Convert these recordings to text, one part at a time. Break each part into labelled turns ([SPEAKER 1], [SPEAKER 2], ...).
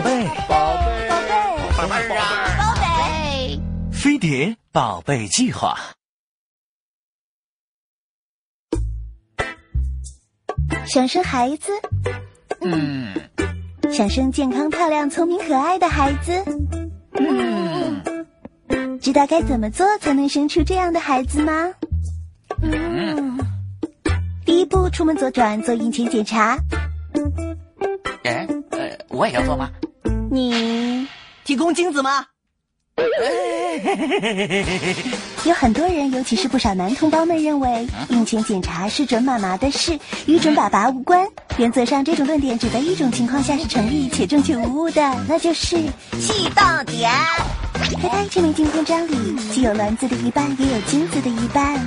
[SPEAKER 1] 宝贝，
[SPEAKER 2] 宝贝，
[SPEAKER 3] 宝贝，
[SPEAKER 2] 宝贝啊，
[SPEAKER 3] 宝贝，
[SPEAKER 1] 飞碟宝贝计划。
[SPEAKER 3] 想生孩子，
[SPEAKER 2] 嗯
[SPEAKER 3] 想生健康、漂亮、聪明、可爱的孩子，
[SPEAKER 2] 嗯
[SPEAKER 3] 知道该怎么做才能生出这样的孩子吗？嗯，第一步，出门左转做孕前检查。
[SPEAKER 2] 哎，呃，我也要做吗？
[SPEAKER 3] 你
[SPEAKER 4] 提供精子吗？
[SPEAKER 3] 有很多人，尤其是不少男同胞们认为，孕前检查是准妈妈的事，与准爸爸无关。原则上，这种论点只在一种情况下是成立且正确无误的，那就是
[SPEAKER 4] 气到点。
[SPEAKER 3] 胚胎这枚晶片章里，既有卵子的一半，也有精子的一半。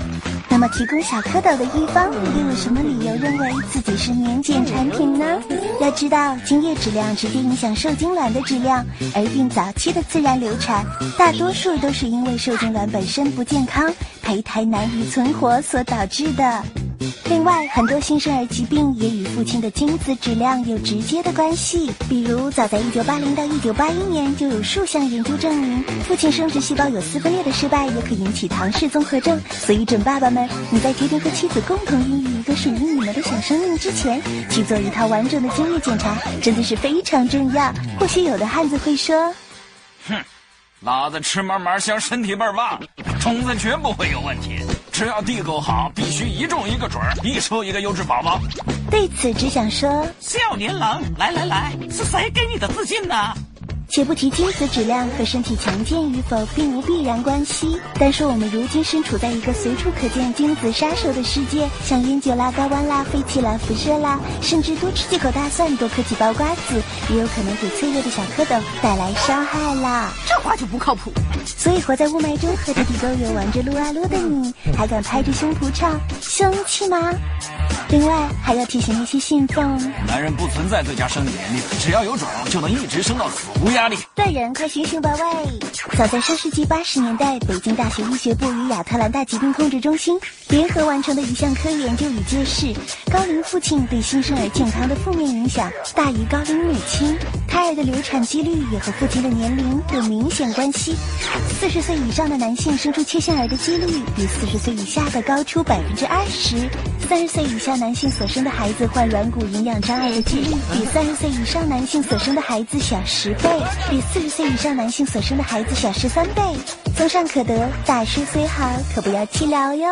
[SPEAKER 3] 那么，提供小蝌蚪的一方又有什么理由认为自己是免检产品呢？要知道，精液质量直接影响受精卵的质量，而孕早期的自然流产，大多数都是因为受精卵本身不健康，胚胎难以存活所导致的。另外，很多新生儿疾病也与父亲的精子质量有直接的关系。比如，早在1980到1981年，就有数项研究证明，父亲生殖细胞有撕分裂的失败也可引起唐氏综合症。所以，准爸爸们，你在决定和妻子共同孕育一个属于你们的小生命之前，去做一套完整的精液检查，真的是非常重要。或许有的汉子会说，哼
[SPEAKER 2] 老子吃嘛嘛香，身体倍儿棒，虫子绝不会有问题。只要地够好，必须一中一个准儿，一收一个优质宝宝。
[SPEAKER 3] 对此只想说。
[SPEAKER 5] 少年郎，来来来，是谁给你的自信呢？
[SPEAKER 3] 且不提精子质量和身体强健与否并无必然关系，单说我们如今身处在一个随处可见精子杀手的世界，像烟酒啦、高温啦、废气啦、辐射啦，甚至多吃几口大蒜、多嗑几包瓜子，也有可能给脆弱的小蝌蚪带来伤害啦。
[SPEAKER 4] 这话就不靠谱。
[SPEAKER 3] 所以活在雾霾中和着地沟油玩着撸啊撸的你，还敢拍着胸脯唱生气吗？另外还要提醒那些信奉
[SPEAKER 2] 男人不存在最佳生理年龄，只要有种就能一直生到死，无压力。
[SPEAKER 3] 的人，快醒醒吧喂！早在上世纪八十年代，北京大学医学部与亚特兰大疾病控制中心联合完成的一项科研就已揭示，高龄父亲对新生儿健康的负面影响大于高龄母亲，胎儿的流产几率也和父亲的年龄有明显关系。四十岁以上的男性生出缺陷儿的几率比四十岁以下的高出百分之二十，三十岁以下男性所生的孩子患软骨营养障碍的几率比三十岁以上男性所生的孩子小十倍，比四十岁以上男性所生的孩子小十三倍。综上可得，大师虽好，可不要气疗哟。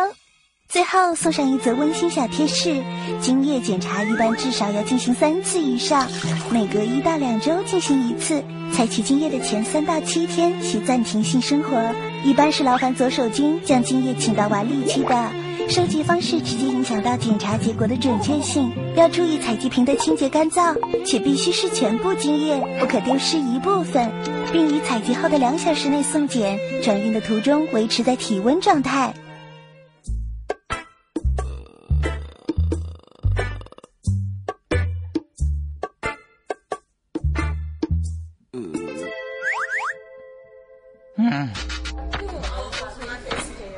[SPEAKER 3] 最后送上一则温馨小贴士：精液检查一般至少要进行三次以上，每隔一到两周进行一次。采取精液的前三到七天需暂停性生活，一般是劳烦左手精将精液请到碗里去的。收集方式直接影响到检查结果的准确性，要注意采集瓶的清洁干燥，且必须是全部精液，不可丢失一部分，并于采集后的两小时内送检。转运的途中维持在体温状态。
[SPEAKER 2] 嗯，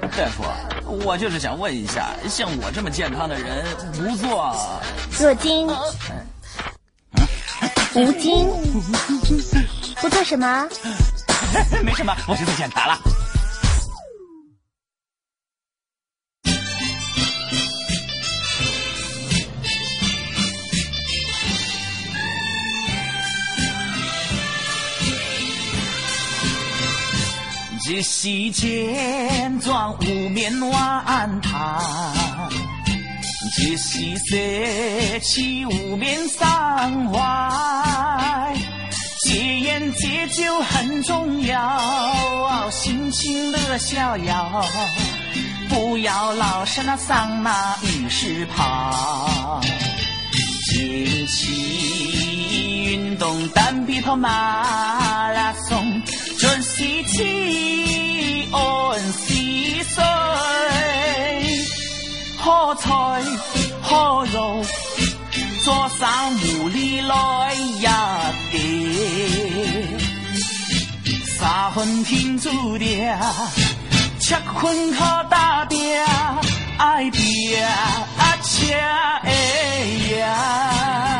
[SPEAKER 2] 大夫，我就是想问一下，像我这么健康的人，不做
[SPEAKER 3] 做精，无精，不做什么？
[SPEAKER 2] 没什么，我去做检查了。这溪间装无面晚堂，这溪色起无面伤怀。戒烟戒酒很重要，心情乐逍遥，不要老是那桑拿浴室跑。近期运动单臂跑马菜好肉。做三五里来一碟，三分天注定，七分靠打拼，爱拼才会赢。